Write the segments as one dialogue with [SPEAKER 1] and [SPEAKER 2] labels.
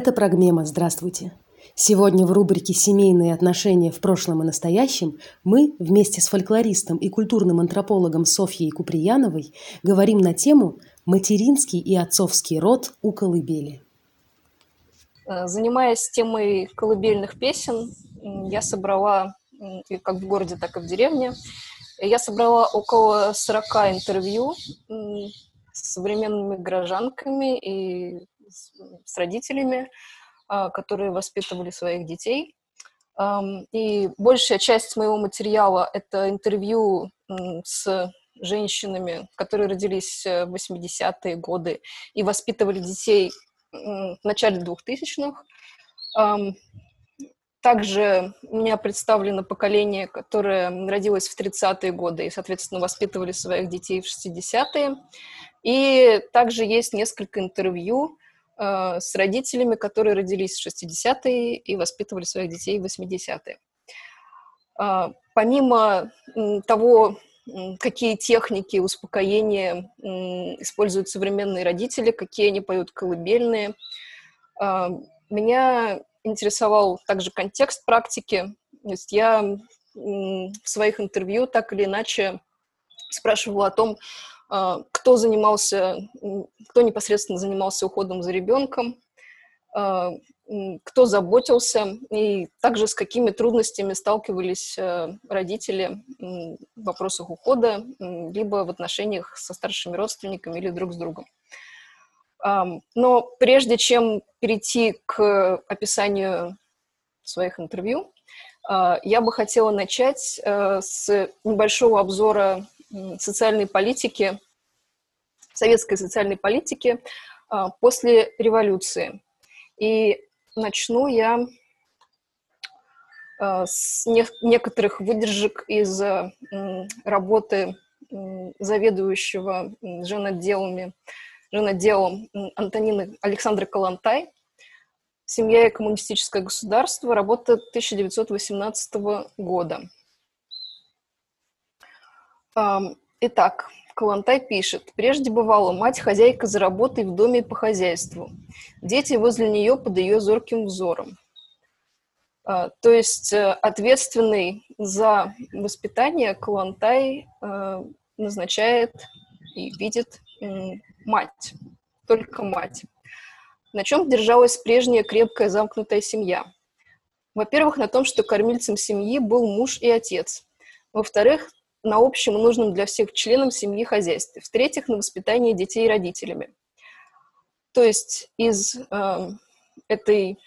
[SPEAKER 1] это Прогмема. Здравствуйте. Сегодня в рубрике «Семейные отношения в прошлом и настоящем» мы вместе с фольклористом и культурным антропологом Софьей Куприяновой говорим на тему «Материнский и отцовский род у колыбели».
[SPEAKER 2] Э, занимаясь темой колыбельных песен, я собрала, как в городе, так и в деревне, я собрала около 40 интервью с современными горожанками и с родителями, а, которые воспитывали своих детей. И большая часть моего материала — это интервью с женщинами, которые родились в 80-е годы и воспитывали детей в начале 2000-х. Также у меня представлено поколение, которое родилось в 30-е годы и, соответственно, воспитывали своих детей в 60-е. И также есть несколько интервью э, с родителями, которые родились в 60-е и воспитывали своих детей в 80-е. Э, помимо того, какие техники успокоения используют современные родители, какие они поют колыбельные, э, меня интересовал также контекст практики. То есть я в своих интервью так или иначе спрашивала о том, кто занимался, кто непосредственно занимался уходом за ребенком, а, кто заботился, и также с какими трудностями сталкивались а, родители в вопросах ухода, либо в отношениях со старшими родственниками или друг с другом. Но прежде чем перейти к описанию своих интервью, я бы хотела начать с небольшого обзора социальной политики, советской социальной политики после революции. И начну я с некоторых выдержек из работы заведующего женотделами женоделом Антонины Александры Калантай «Семья и коммунистическое государство», работа 1918 года. Итак, Калантай пишет, «Прежде бывала мать хозяйка за работой в доме по хозяйству. Дети возле нее под ее зорким взором. А, то есть э, ответственный за воспитание Калантай э, назначает и видит мать, только мать. На чем держалась прежняя крепкая замкнутая семья? Во-первых, на том, что кормильцем семьи был муж и отец. Во-вторых, на общем и нужном для всех членам семьи хозяйстве. В-третьих, на воспитание детей родителями. То есть из, э, этой,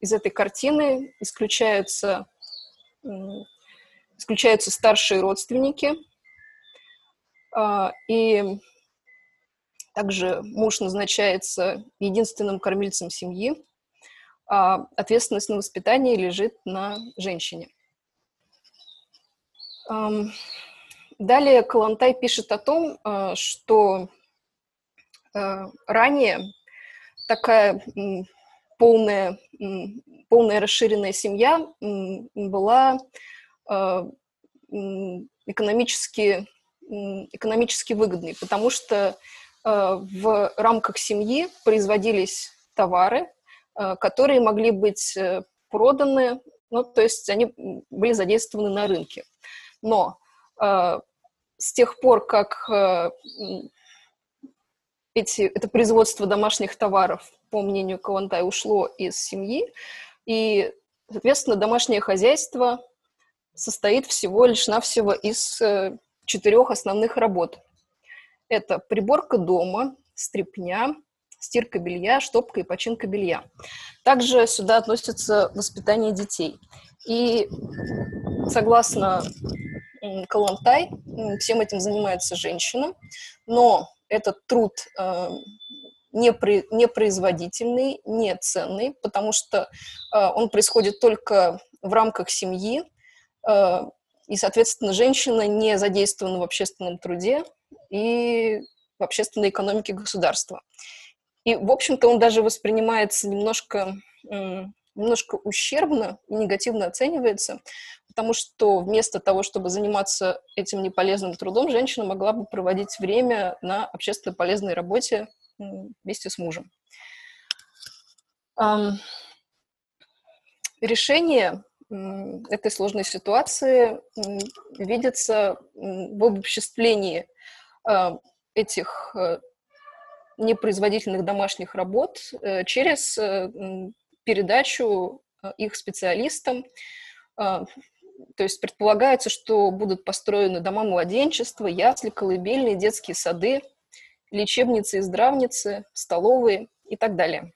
[SPEAKER 2] из этой картины исключаются, э, исключаются старшие родственники, э, и также муж назначается единственным кормильцем семьи, а ответственность на воспитание лежит на женщине. Далее Калантай пишет о том, а, что а, ранее такая полная, полная расширенная семья была а, экономически, экономически выгодной, потому что Э, в рамках семьи производились товары, э, которые могли быть э, проданы, ну, то есть они были задействованы на рынке. Но с тех пор, как эти, это производство домашних товаров, по мнению Калантай, ушло из семьи, и, соответственно, домашнее хозяйство состоит всего лишь навсего из четырех основных работ – это приборка дома, стрипня, стирка белья, штопка и починка белья. Также сюда относится воспитание детей. И согласно Калантай, всем этим занимается женщина, но этот труд э, непроизводительный, не ценный, потому что э, он происходит только в рамках семьи, э, и, соответственно, женщина не задействована в общественном труде, и в общественной экономике государства. И, в общем-то, он даже воспринимается немножко, немножко ущербно и негативно оценивается, потому что вместо того, чтобы заниматься этим неполезным трудом, женщина могла бы проводить время на общественно полезной работе вместе с мужем. Решение этой сложной ситуации видится в обобществлении а, этих э, непроизводительных домашних работ э, через э, передачу их специалистам. То есть предполагается, что будут построены дома младенчества, ясли, колыбельные, детские сады, лечебницы и здравницы, столовые и так далее.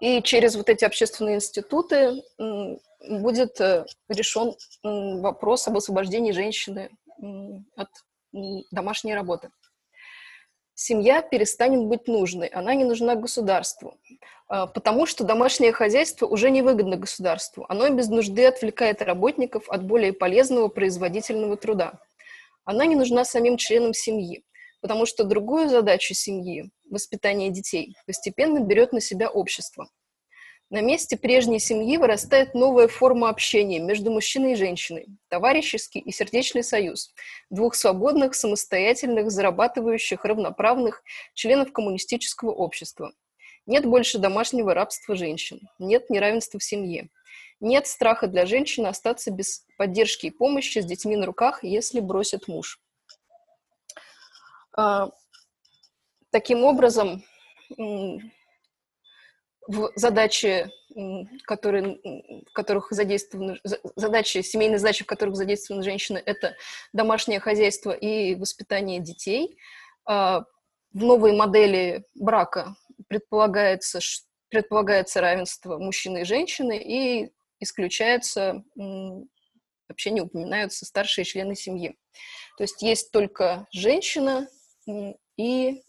[SPEAKER 2] И через вот эти общественные институты будет э, решен вопрос об освобождении женщины от домашней работы. Семья перестанет быть нужной, она не нужна государству, а, потому что домашнее хозяйство уже не выгодно государству. Оно без нужды отвлекает работников от более полезного производительного труда. Она не нужна самим членам семьи, потому что другую задачу семьи, воспитание детей, постепенно берет на себя общество. На месте прежней семьи вырастает новая форма общения между мужчиной и женщиной, товарищеский и сердечный союз, двух свободных, самостоятельных, зарабатывающих, равноправных членов коммунистического общества. Нет больше домашнего рабства женщин, нет неравенства в семье, нет страха для женщины остаться без поддержки и помощи с детьми на руках, если бросит муж. А, таким образом, в задачи, которые, в которых задействованы, задачи, семейные задачи, в которых задействованы женщины, это домашнее хозяйство и воспитание детей. А, в новой модели брака предполагается, предполагается равенство мужчины и женщины, и исключается, вообще не упоминаются старшие члены семьи. То есть есть только женщина и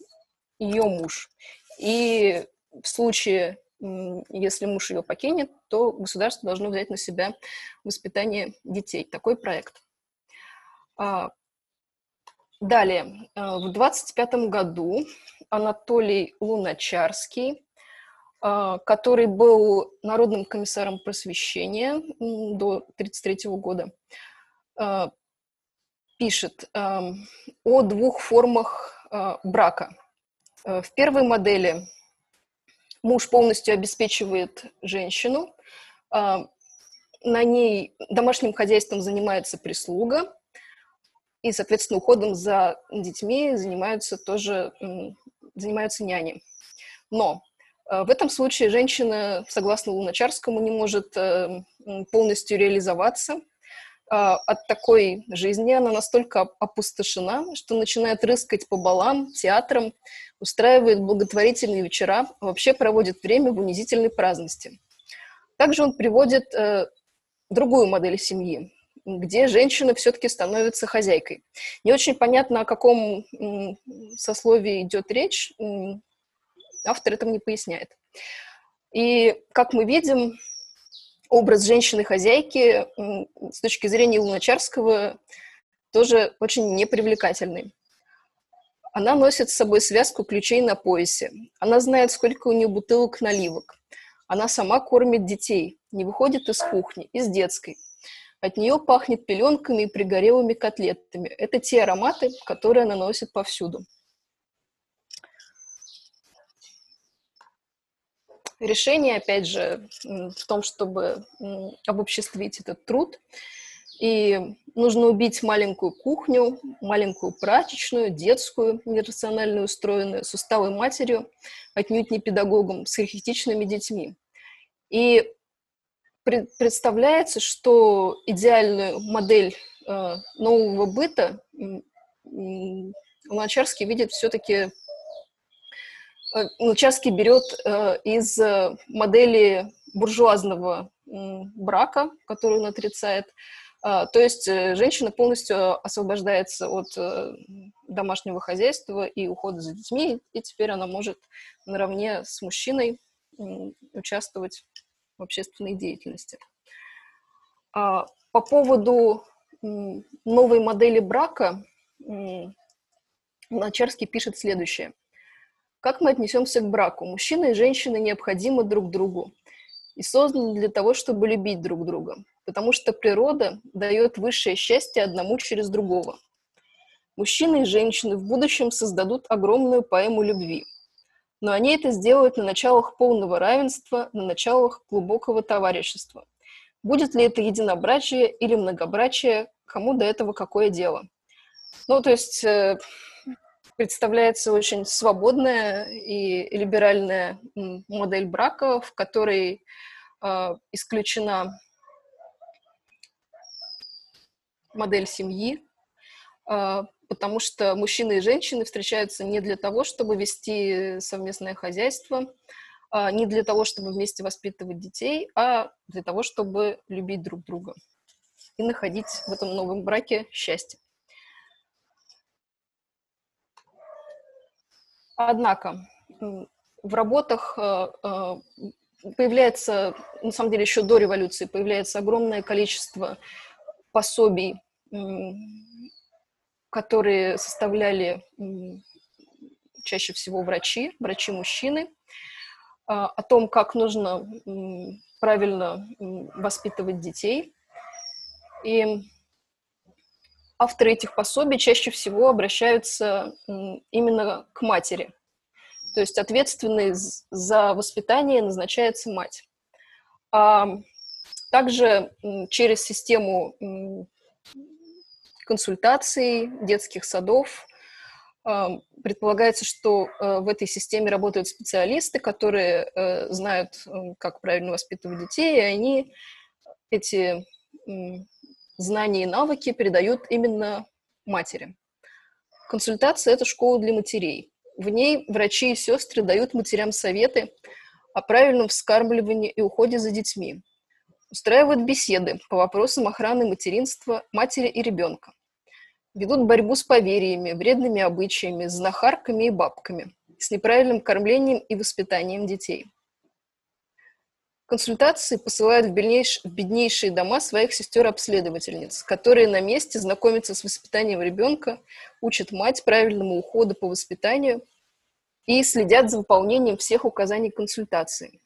[SPEAKER 2] ее муж. И в случае если муж ее покинет, то государство должно взять на себя воспитание детей. Такой проект. А, далее, а, в 25 году Анатолий Луначарский, а, который был народным комиссаром просвещения до 1933 года, пишет о двух формах брака. В первой модели Муж полностью обеспечивает женщину, а, на ней домашним хозяйством занимается прислуга, и, соответственно, уходом за детьми занимаются тоже занимаются няни. Но а, в этом случае женщина, согласно Луначарскому, не может э, полностью реализоваться. А, от такой жизни она настолько опустошена, что начинает рыскать по балам, театрам, устраивает благотворительные вечера, вообще проводит время в унизительной праздности. Также он приводит э, другую модель семьи, где женщина все-таки становится хозяйкой. Не очень понятно, о каком э, сословии идет речь, э, автор этого не поясняет. И, как мы видим, образ женщины-хозяйки с точки зрения Луначарского тоже очень непривлекательный. Она носит с собой связку ключей на поясе. Она знает, сколько у нее бутылок наливок. Она сама кормит детей, не выходит из кухни, из детской. От нее пахнет пеленками и пригорелыми котлетами. Это те ароматы, которые она носит повсюду. Решение, опять же, в том, чтобы обобществить этот труд – и нужно убить маленькую кухню, маленькую прачечную, детскую, нерационально устроенную, с усталой матерью, отнюдь не педагогом, с архетичными детьми. И представляется, что идеальную модель э, нового быта Луначарский видит все-таки э, Луначарский берет э, из модели буржуазного брака, которую он отрицает, то есть э, женщина полностью освобождается от э, домашнего хозяйства и ухода за детьми, и теперь она может наравне с мужчиной участвовать в общественной деятельности. А, по поводу новой модели брака Луначарский пишет следующее. Как мы отнесемся к браку? Мужчина и женщина необходимы друг другу и созданы для того, чтобы любить друг друга потому что природа дает высшее счастье одному через другого. Мужчины и женщины в будущем создадут огромную поэму любви. но они это сделают на началах полного равенства, на началах глубокого товарищества. Будет ли это единобрачие или многобрачие, кому до этого какое дело? Ну, то есть э, представляется очень свободная и либеральная модель брака, в которой э, исключена модель семьи, э, потому что мужчины и женщины встречаются не для того, чтобы вести совместное хозяйство, а, не для того, чтобы вместе воспитывать детей, а для того, чтобы любить друг друга и находить в этом новом браке счастье. Однако в работах а, появляется, на самом деле еще до революции, появляется огромное количество пособий которые составляли чаще всего врачи, врачи-мужчины, а, о том, как нужно правильно воспитывать детей. И авторы этих пособий чаще всего обращаются именно к матери. То есть ответственной за воспитание назначается мать. А также через систему консультаций, детских садов. Предполагается, что э, в этой системе работают специалисты, которые э, знают, как правильно воспитывать детей, и они эти знания и навыки передают именно матери. Консультация – это школа для матерей. В ней врачи и сестры дают матерям советы о правильном вскармливании и уходе за детьми. Устраивают беседы по вопросам охраны материнства матери и ребенка ведут борьбу с поверьями, вредными обычаями, знахарками и бабками, с неправильным кормлением и воспитанием детей. Консультации посылают в, в беднейшие дома своих сестер-обследовательниц, которые на месте знакомятся с воспитанием ребенка, учат мать правильному уходу по воспитанию и следят за выполнением всех указаний консультации.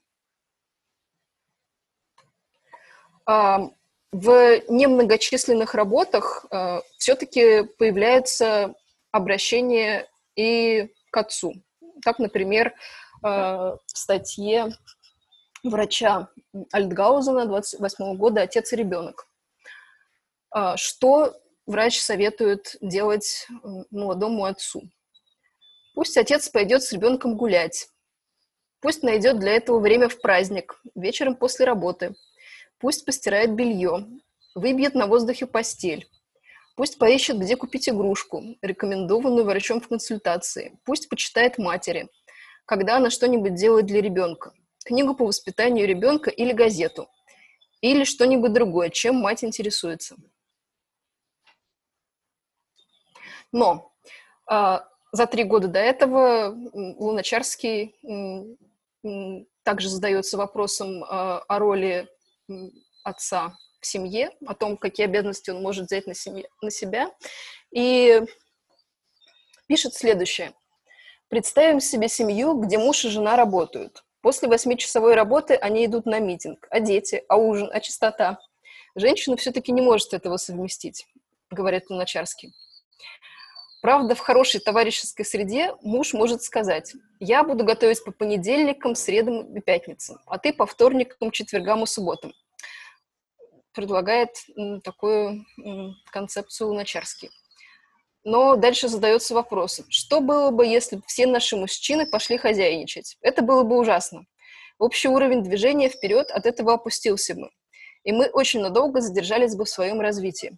[SPEAKER 2] В немногочисленных работах э, все-таки появляется обращение и к отцу. Так, например, э, в статье врача Альтгаузена 28 года «Отец и ребенок». Э, что врач советует делать молодому отцу? Пусть отец пойдет с ребенком гулять. Пусть найдет для этого время в праздник, вечером после работы – Пусть постирает белье, выбьет на воздухе постель. Пусть поищет, где купить игрушку, рекомендованную врачом в консультации. Пусть почитает матери, когда она что-нибудь делает для ребенка. Книгу по воспитанию ребенка или газету. Или что-нибудь другое, чем мать интересуется. Но э, за три года до этого Луначарский э, также задается вопросом э, о роли отца в семье, о том, какие обязанности он может взять на, семье, на себя. И пишет следующее. Представим себе семью, где муж и жена работают. После восьмичасовой работы они идут на митинг. А дети? А ужин? А чистота? Женщина все-таки не может этого совместить, говорит Луначарский. Правда, в хорошей товарищеской среде муж может сказать, я буду готовить по понедельникам, средам и пятницам, а ты по вторникам, четвергам и субботам. Предлагает такую концепцию Луначарский. Но дальше задается вопрос, что было бы, если все наши мужчины пошли хозяйничать? Это было бы ужасно. Общий уровень движения вперед от этого опустился бы. И мы очень надолго задержались бы в своем развитии.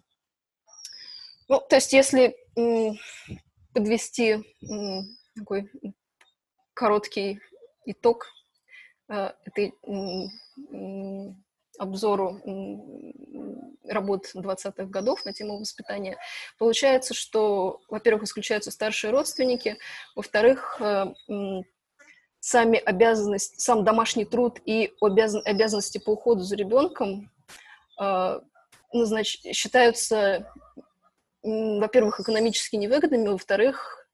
[SPEAKER 2] Ну, то есть, если подвести такой короткий итог э, этой обзору работ 20-х годов на тему воспитания, получается, что, во-первых, исключаются старшие родственники, во-вторых, э, сами обязанности, сам домашний труд и обязан, обязанности по уходу за ребенком э, назнач, считаются во-первых, экономически невыгодными, во-вторых,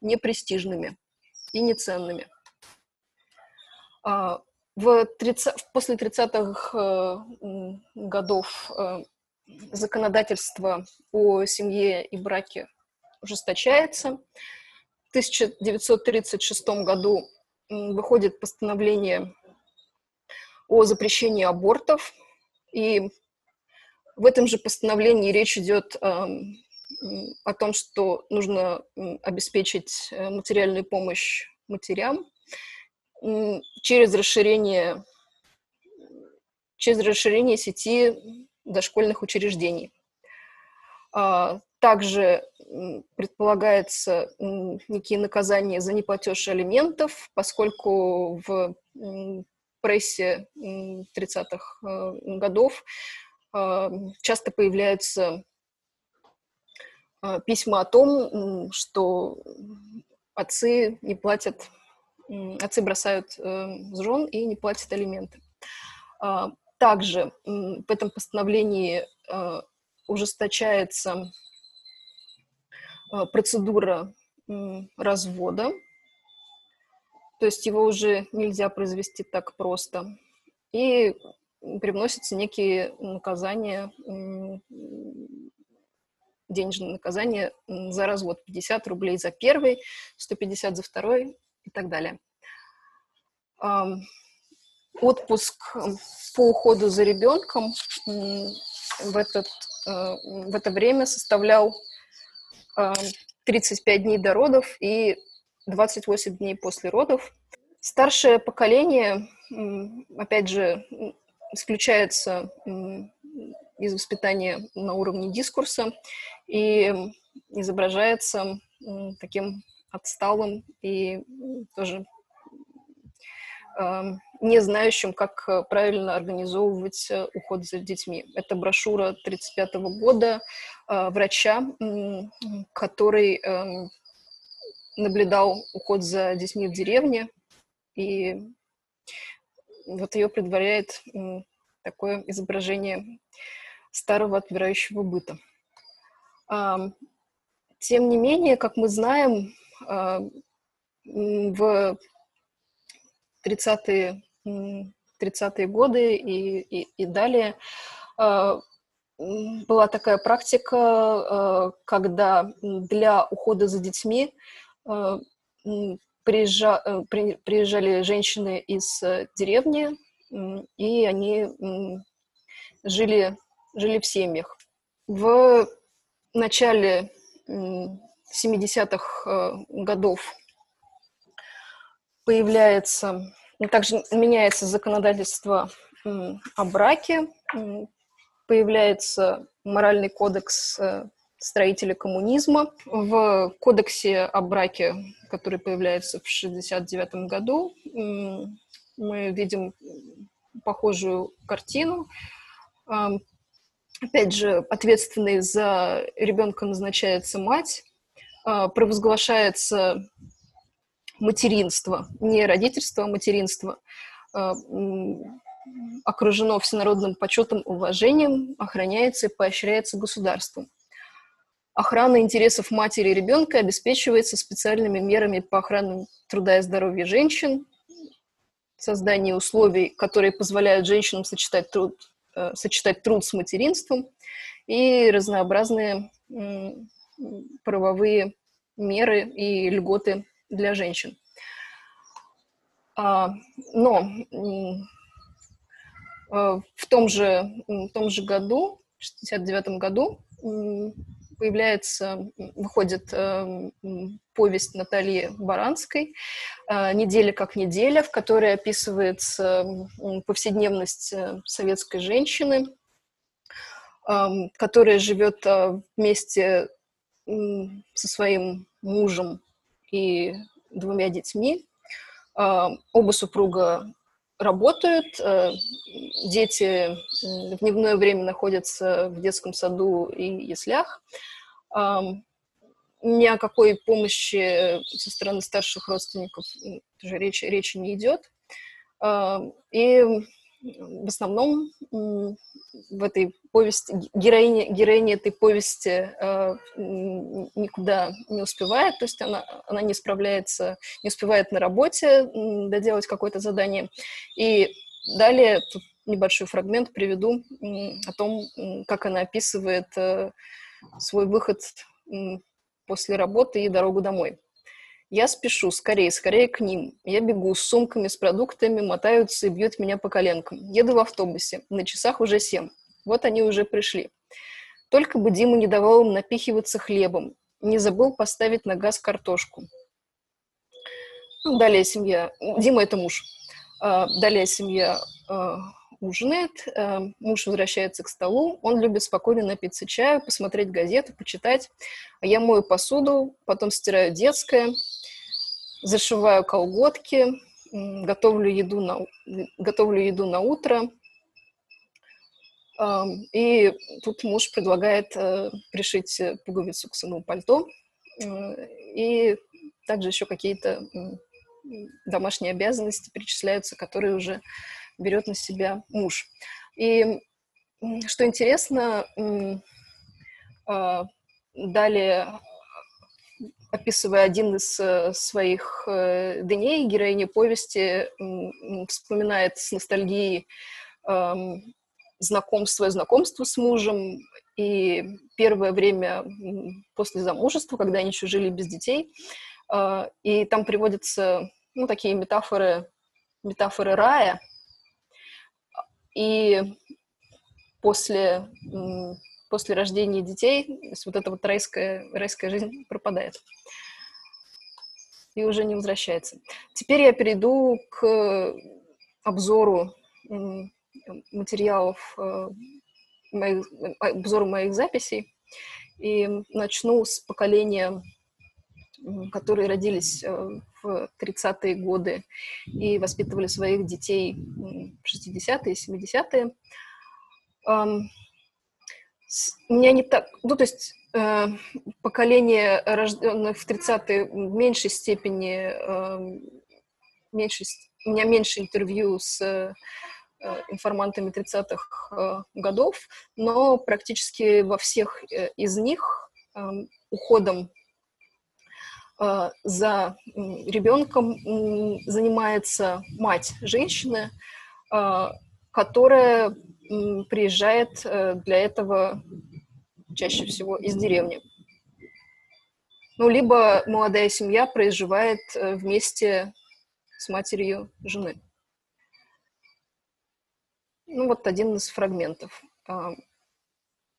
[SPEAKER 2] непрестижными и неценными. А, в 30, после 30-х э, годов э, законодательство о семье и браке ужесточается. В 1936 году выходит постановление о запрещении абортов, и в этом же постановлении речь идет о том, что нужно обеспечить э, материальную помощь матерям через расширение, через расширение сети дошкольных учреждений. А, также предполагается некие наказания за неплатеж алиментов, поскольку в прессе 30-х э, годов а, часто появляются письма о том, что отцы не платят, отцы бросают э, жен и не платят алименты. А, также в этом постановлении ужесточается процедура развода, то есть его уже нельзя произвести так просто. И привносятся некие наказания, денежные наказания за развод. 50 рублей за первый, 150 за второй и так далее. Отпуск по уходу за ребенком в, этот, э, в это время составлял 35 дней до родов и 28 дней после родов. Старшее поколение, опять же, исключается из воспитания на уровне дискурса и изображается таким отсталым и тоже не знающим, как э, правильно организовывать э, уход за детьми. Это брошюра 1935 года э, врача, который эм, наблюдал уход за детьми в деревне, и вот ее предваряет такое изображение старого отмирающего быта. Тем не менее, как мы знаем, а, в 30-е 30 годы и, и, и далее а, была такая практика, а, когда для ухода за детьми приезжали, приезжали женщины из деревни, и они жили, жили в семьях. В начале 70-х э, годов появляется, также меняется законодательство о браке, появляется моральный кодекс э, строителя коммунизма. В кодексе о браке, который появляется в 1969 году, мы видим похожую картину. Опять же, ответственной за ребенка назначается мать, а, провозглашается материнство, не родительство, а материнство, а, окружено всенародным почетом, уважением, охраняется и поощряется государством. Охрана интересов матери и ребенка обеспечивается специальными мерами по охране труда и здоровья женщин, создание условий, которые позволяют женщинам сочетать труд, сочетать труд с материнством и разнообразные правовые меры и льготы для женщин. А, но э, в том же, в том же году, в 69 году, появляется, выходит э, повесть Натальи Баранской э, «Неделя как неделя», в которой описывается повседневность э, советской женщины, э, которая живет э, вместе со своим мужем и двумя детьми. Э, оба супруга работают, э, дети в дневное время находятся в детском саду и яслях. Ни о какой помощи со стороны старших родственников речи, речи не идет. И в основном в этой повести, героиня, героиня этой повести э, никуда не успевает, то есть она, она не справляется, не успевает на работе доделать какое-то задание. И далее тут небольшой фрагмент приведу о том, как она описывает э, свой выход после работы и дорогу домой. Я спешу, скорее, скорее к ним. Я бегу с сумками, с продуктами, мотаются и бьют меня по коленкам. Еду в автобусе. На часах уже семь. Вот они уже пришли. Только бы Дима не давал им напихиваться хлебом. Не забыл поставить на газ картошку. Ну, далее семья... Дима – это муж. А, далее семья а, ужинает, а, муж возвращается к столу, он любит спокойно напиться чаю, посмотреть газету, почитать. Я мою посуду, потом стираю детское, зашиваю колготки, готовлю еду на, готовлю еду на утро. И тут муж предлагает э, пришить пуговицу к своему пальто э, и также еще какие-то домашние обязанности перечисляются, которые уже берет на себя муж. И что интересно, а, далее описывая один из э, своих э, дней, героиня повести вспоминает с ностальгией знакомство знакомство с мужем, и первое время после замужества, когда они еще жили без детей, а, и там приводятся ну, такие метафоры, метафоры рая. И после, после рождения детей вот эта вот райская, райская жизнь пропадает и уже не возвращается. Теперь я перейду к обзору материалов, э, моих, обзору моих записей и начну с поколения которые родились э, в 30-е годы и воспитывали своих детей в 60-е, 70-е. У меня не так... Ну, то есть э, поколение, рожденных в 30-е, в меньшей степени... Эм, меньше, у меня меньше интервью с э, информантами 30-х годов, но практически во всех из них эм, уходом за ребенком занимается мать женщины, э, которая приезжает э, для этого чаще всего из деревни. Ну, либо молодая семья проживает вместе с матерью жены. Ну, вот один из фрагментов.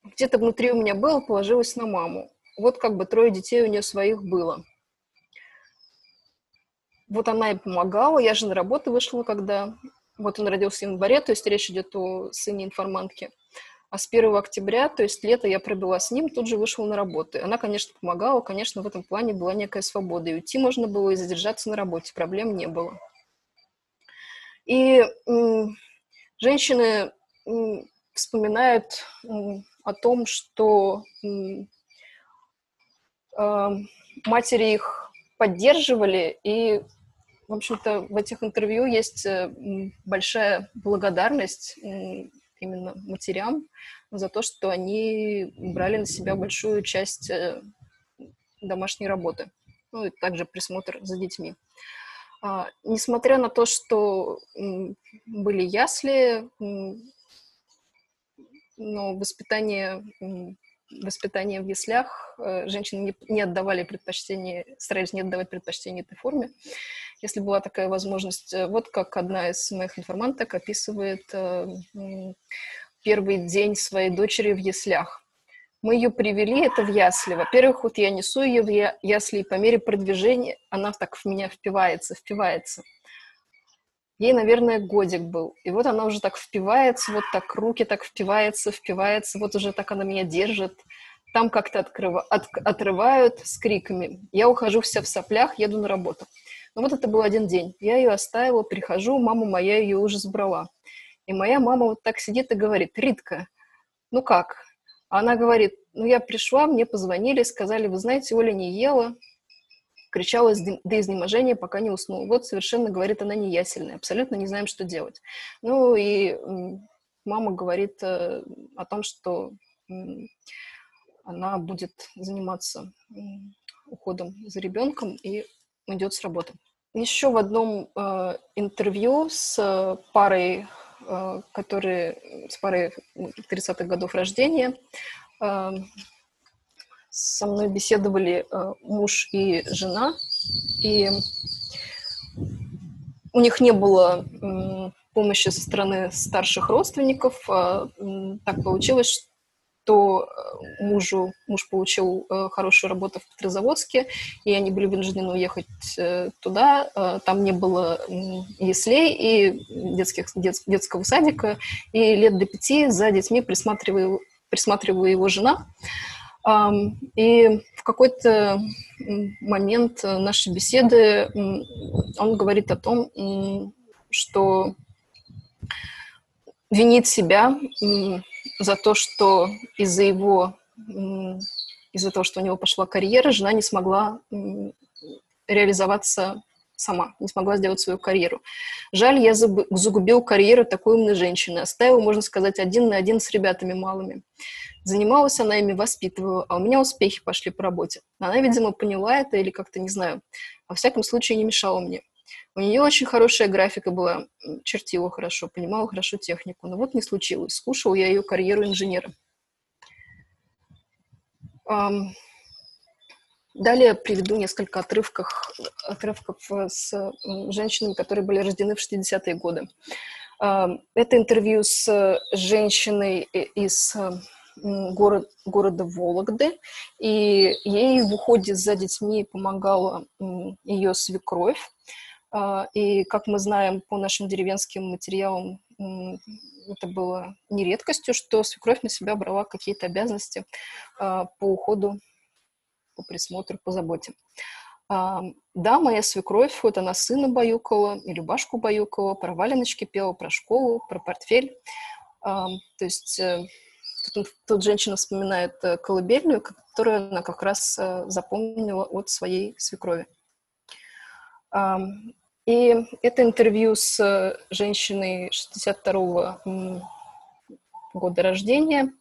[SPEAKER 2] Где-то внутри у меня было, положилось на маму. Вот как бы трое детей у нее своих было – вот она и помогала. Я же на работу вышла, когда... Вот он родился в январе, то есть речь идет о сыне информантки. А с 1 октября, то есть лето я пробила с ним, тут же вышла на работу. Она, конечно, помогала, конечно, в этом плане была некая свобода. И уйти можно было, и задержаться на работе, проблем не было. И женщины вспоминают о том, что э, матери их поддерживали и в общем-то, в этих интервью есть э, большая благодарность именно матерям за то, что они брали на себя большую часть э, домашней работы, ну и также присмотр за детьми. А, несмотря на то, что были ясли, но воспитание воспитание в яслях э, женщины не, не отдавали предпочтение, старались не отдавать предпочтение этой форме, если была такая возможность. Э, вот как одна из моих информанток описывает э, первый день своей дочери в яслях. Мы ее привели, это в ясли. Во-первых, вот я несу ее в ясли, и по мере продвижения она так в меня впивается, впивается. Ей, наверное, годик был. И вот она уже так впивается, вот так руки так впивается, впивается, вот уже так она меня держит. Там как-то открыва... от... отрывают с криками. Я ухожу вся в соплях, еду на работу. Но ну вот это был один день. Я ее оставила, прихожу, мама моя ее уже забрала. И моя мама вот так сидит и говорит, Ритка, ну как? Она говорит, ну я пришла, мне позвонили, сказали, вы знаете, Оля не ела, кричала до изнеможения, пока не уснул. Вот совершенно, говорит, она не ясельная, абсолютно не знаем, что делать. Ну и мама говорит э, о том, что она будет заниматься уходом за ребенком и уйдет с работы. Еще в одном э, интервью с парой, э, которые с парой 30-х годов рождения, э, со мной беседовали э, муж и жена, и у них не было помощи со стороны старших родственников. А, так получилось, что э, мужу, муж получил э, хорошую работу в Петрозаводске, и они были вынуждены уехать туда. Там не было яслей и детских, дет, детского садика, и лет до пяти за детьми присматривала, присматривала его жена. И в какой-то момент нашей беседы он говорит о том, что винит себя за то, что из-за его из-за того, что у него пошла карьера, жена не смогла реализоваться сама, не смогла сделать свою карьеру. Жаль, я загубил карьеру такой умной женщины, оставил, можно сказать, один на один с ребятами малыми. Занималась она ими, воспитывала, а у меня успехи пошли по работе. Она, видимо, поняла это или как-то, не знаю, во всяком случае не мешала мне. У нее очень хорошая графика была, чертила хорошо, понимала хорошо технику. Но вот не случилось. Скушал я ее карьеру инженера. Далее приведу несколько отрывков, отрывков с женщинами, которые были рождены в 60-е годы. Это интервью с женщиной из город, города Вологды, и ей в уходе за детьми помогала ее свекровь. А, и, как мы знаем по нашим деревенским материалам, это было не редкостью, что свекровь на себя брала какие-то обязанности а, по уходу, по присмотру, по заботе. А, да, моя свекровь, вот она сына баюкала, и Любашку баюкала, про валеночки пела, про школу, про портфель. То есть э, Тут, тут женщина вспоминает э, колыбельную, которую она как раз э, запомнила от своей свекрови. И это интервью с э, женщиной 62-го года рождения.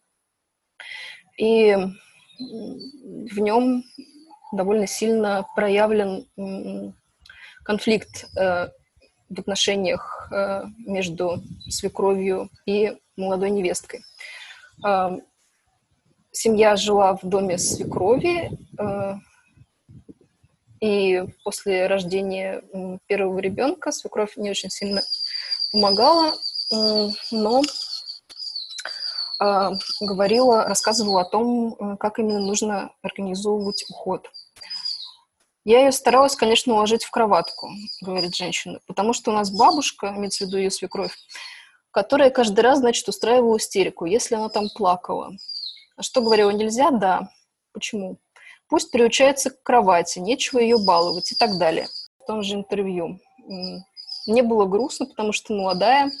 [SPEAKER 2] И в нем довольно сильно проявлен конфликт в отношениях между свекровью и молодой невесткой семья жила в доме свекрови, э, и после рождения первого ребенка свекровь не очень сильно помогала, но а, говорила, рассказывала о том, э, как именно нужно организовывать уход. Я ее старалась, конечно, уложить в кроватку, говорит женщина, потому что у нас бабушка, имеется в виду ее свекровь, которая каждый раз, значит, устраивала истерику, если она там плакала. А что говорила, нельзя? Да. Почему? Пусть приучается к кровати, нечего ее баловать и так далее. В том же интервью. Мне было грустно, потому что молодая,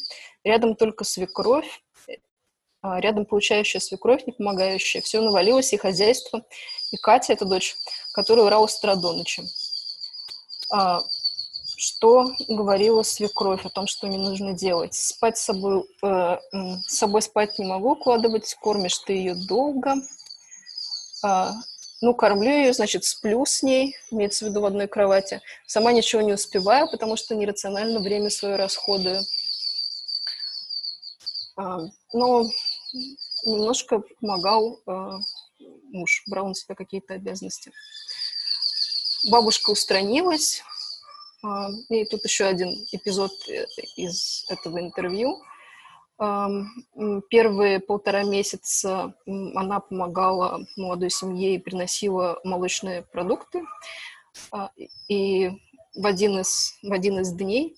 [SPEAKER 2] рядом только свекровь, а рядом получающая свекровь, не помогающая. Все навалилось, и хозяйство. И Катя, это дочь, которая урала с утра до ночи. А, что говорила свекровь о том, что мне нужно делать. Спать с собой, э, с собой спать не могу укладывать, кормишь ты ее долго. Ну, кормлю ее, значит, сплю с ней, имеется в виду в одной кровати. Сама ничего не успеваю, потому что нерационально время свое расходую. А, но немножко помогал а, муж, брал на себя какие-то обязанности. Бабушка устранилась, а, и тут еще один эпизод э, из этого интервью. Первые полтора месяца она помогала молодой семье и приносила молочные продукты. А, и в один из, в один из дней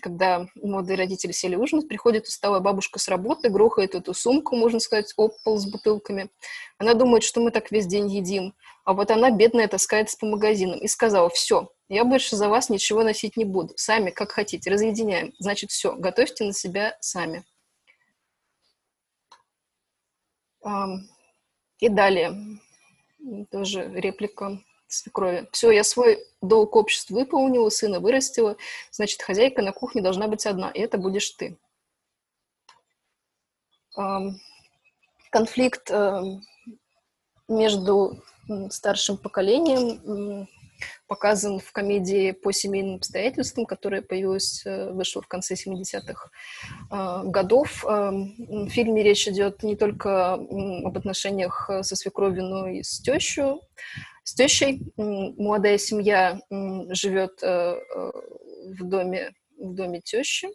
[SPEAKER 2] когда молодые родители сели ужинать, приходит усталая бабушка с работы, грохает эту сумку, можно сказать, об пол с бутылками. Она думает, что мы так весь день едим. А вот она, бедная, таскается по магазинам. И сказала, все, я больше за вас ничего носить не буду. Сами, как хотите, разъединяем. Значит, все, готовьте на себя сами. И далее, тоже реплика свекрови. Все, я свой долг обществу выполнила, сына вырастила, значит, хозяйка на кухне должна быть одна, и это будешь ты. Конфликт между старшим поколением показан в комедии «По семейным обстоятельствам», которая появилась, э, вышла в конце 70-х э, годов. Э, в фильме речь идет не только об отношениях со свекровью, но и с тещей. С тещей молодая семья живет в доме, в доме тещи,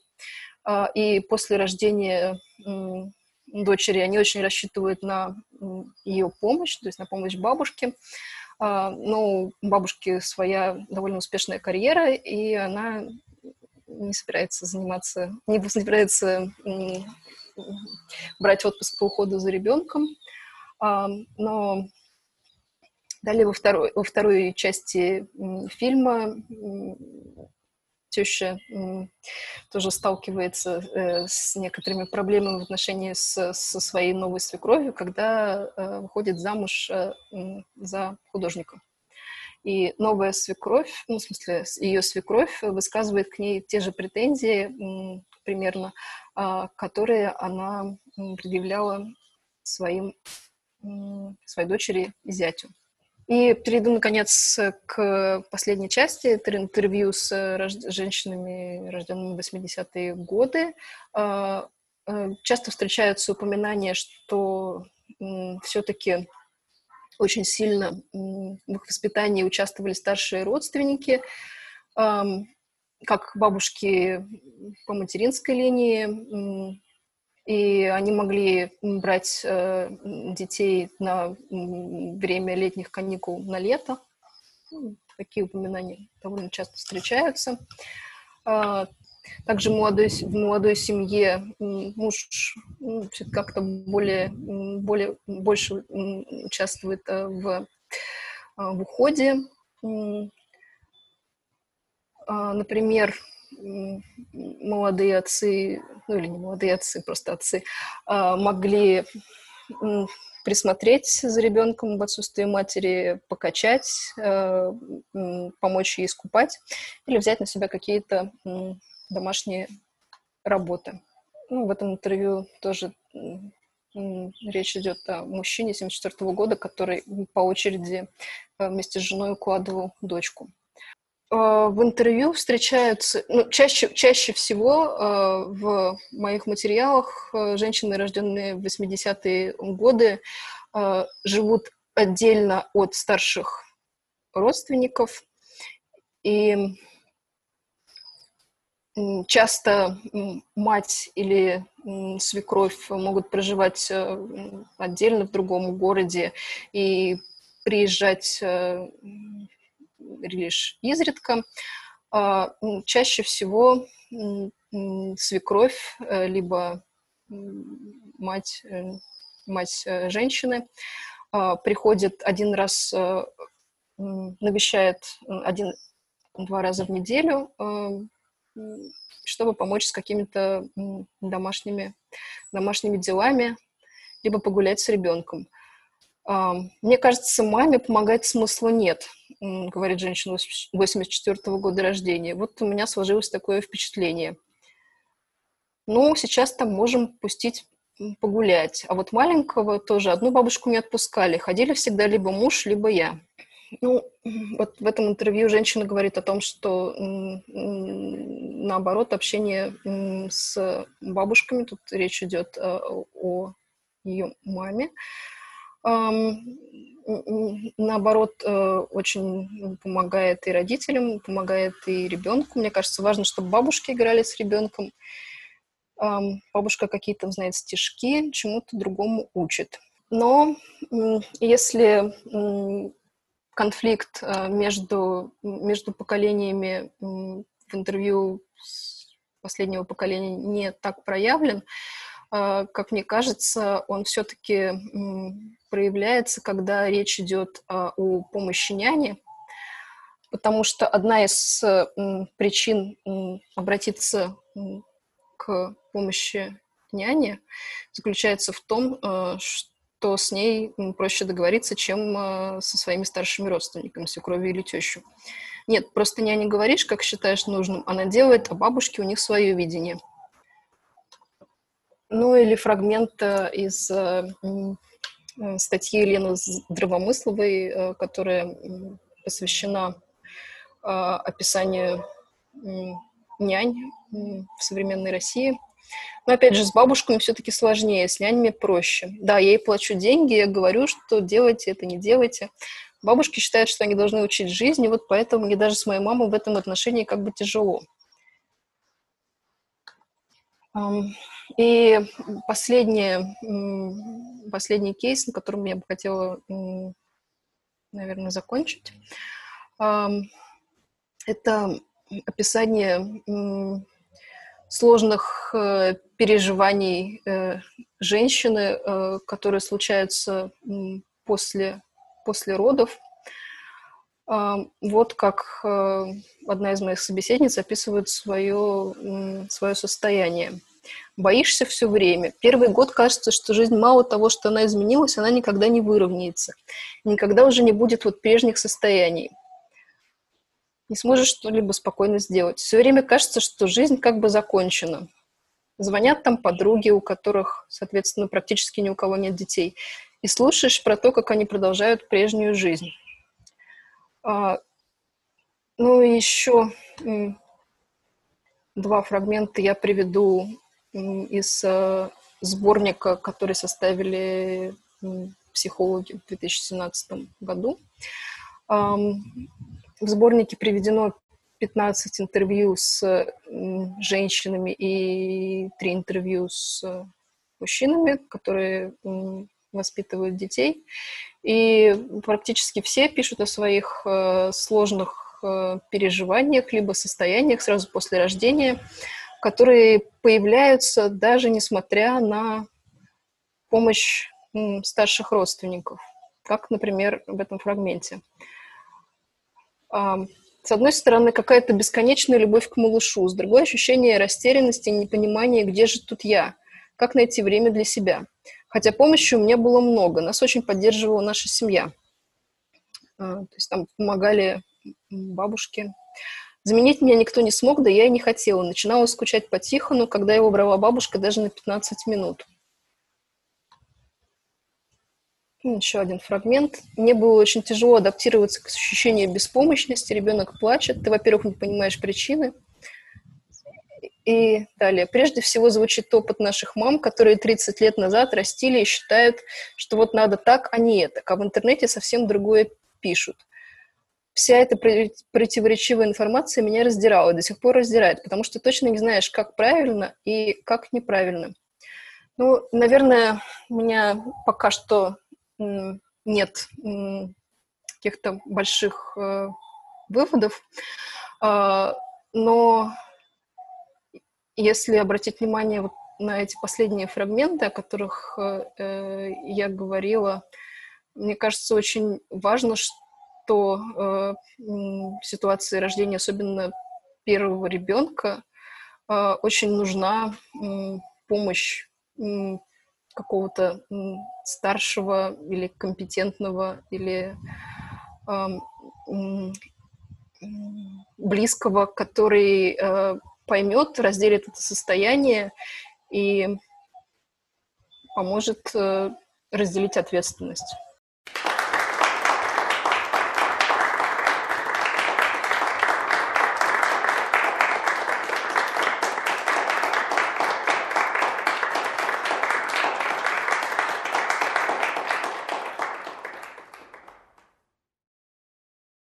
[SPEAKER 2] и после рождения дочери они очень рассчитывают на ее помощь, то есть на помощь бабушке. А, ну, у бабушки своя довольно успешная карьера, и она не собирается заниматься, не собирается брать отпуск по уходу за ребенком. А, но далее во второй, во второй части фильма теща тоже сталкивается э, с некоторыми проблемами в отношении с, со своей новой свекровью, когда э, выходит замуж э, за художника. И новая свекровь, ну, в смысле, ее свекровь высказывает к ней те же претензии примерно, а, которые она предъявляла своим, своей дочери и зятю. И перейду, наконец, к последней части. Это интервью с рож... женщинами, рожденными в 80-е годы. А, э, часто встречаются упоминания, что все-таки очень сильно в их воспитании участвовали старшие родственники, как бабушки по материнской линии, и они могли брать э, детей на время летних каникул на лето. Ну, такие упоминания довольно часто встречаются. А, также молодой, в молодой семье муж ну, как-то более, более, больше участвует э, в, а, в уходе. А, например, молодые отцы, ну или не молодые отцы, просто отцы, а, могли присмотреть за ребенком в отсутствие матери, покачать, э, помочь ей искупать или взять на себя какие-то домашние работы. Ну, в этом интервью тоже речь идет о мужчине 74 года, который по очереди э, вместе с женой укладывал дочку. Э, в интервью встречаются, ну, чаще, чаще всего э, в моих материалах э, женщины, рожденные в 80-е годы, живут отдельно от старших родственников. И часто мать или свекровь могут проживать отдельно в другом городе и приезжать лишь изредка. А, чаще всего свекровь, э, либо мать, э, мать э, женщины а, приходит один раз, навещает один-два раза в неделю, чтобы помочь с какими-то домашними, домашними делами, либо погулять с ребенком. Мне кажется, маме помогать смысла нет, говорит женщина 84 -го года рождения. Вот у меня сложилось такое впечатление. Ну, сейчас там можем пустить погулять. А вот маленького тоже одну бабушку не отпускали. Ходили всегда либо муж, либо я. Ну, вот в этом интервью женщина говорит о том, что наоборот, общение с бабушками, тут речь идет э, о ее маме, наоборот, э, очень помогает и родителям, помогает и ребенку. Мне кажется, важно, чтобы бабушки играли с ребенком. Бабушка какие-то знает стишки, чему-то другому учит. Но если конфликт э, между, между поколениями в интервью последнего поколения не так проявлен, э, как мне кажется, он все-таки проявляется, когда речь идет а, о помощи няне, потому что одна из причин обратиться к помощи няне заключается в том, а, что с ней проще договориться, чем а, со своими старшими родственниками, свекровью или тещу. Нет, просто няне говоришь, как считаешь нужным, она делает, а бабушки у них свое видение. Ну или фрагмент из статьи Елены Здравомысловой, э, которая посвящена описанию нянь в современной России. Но опять же, с бабушками все-таки сложнее, с нянями проще. Да, я ей плачу деньги, я говорю, что делайте это, не делайте. Бабушки считают, что они должны учить жизни, вот поэтому мне даже с моей мамой в этом отношении как бы тяжело. И последний, последний кейс, на котором я бы хотела, наверное, закончить, это описание сложных э, переживаний э, женщины, э, которые случаются после, после родов. Вот как одна из моих собеседниц описывает свое, свое состояние. Боишься все время. Первый год кажется, что жизнь мало того, что она изменилась, она никогда не выровняется. Никогда уже не будет вот прежних состояний не сможешь что-либо спокойно сделать. Все время кажется, что жизнь как бы закончена. Звонят там подруги, у которых, соответственно, практически ни у кого нет детей, и слушаешь про то, как они продолжают прежнюю жизнь. А, ну и еще два фрагмента я приведу из а, сборника, который составили психологи в 2017 году. В сборнике приведено 15 интервью с женщинами и 3 интервью с мужчинами, которые воспитывают детей. И практически все пишут о своих э, сложных э, переживаниях либо состояниях сразу после рождения, которые появляются даже несмотря на помощь старших родственников, как, например, в этом фрагменте с одной стороны, какая-то бесконечная любовь к малышу, с другой ощущение растерянности и непонимания, где же тут я, как найти время для себя. Хотя помощи у меня было много, нас очень поддерживала наша семья. А, то есть там помогали бабушки. Заменить меня никто не смог, да я и не хотела. Начинала скучать по Тихону, когда его брала бабушка даже на 15 минут. Еще один фрагмент. Мне было очень тяжело адаптироваться к ощущению беспомощности. Ребенок плачет. Ты, во-первых, не понимаешь причины. И далее. Прежде всего звучит опыт наших мам, которые 30 лет назад растили и считают, что вот надо так, а не это. А в интернете совсем другое пишут. Вся эта противоречивая информация меня раздирала, до сих пор раздирает, потому что точно не знаешь, как правильно и как неправильно. Ну, наверное, у меня пока что нет каких-то больших э, выводов, а, но если обратить внимание вот на эти последние фрагменты, о которых э, э, я говорила, мне кажется, очень важно, что в ситуации рождения, особенно первого ребенка, очень нужна помощь какого-то старшего или компетентного или э, близкого, который э, поймет, разделит это состояние и поможет э, разделить ответственность.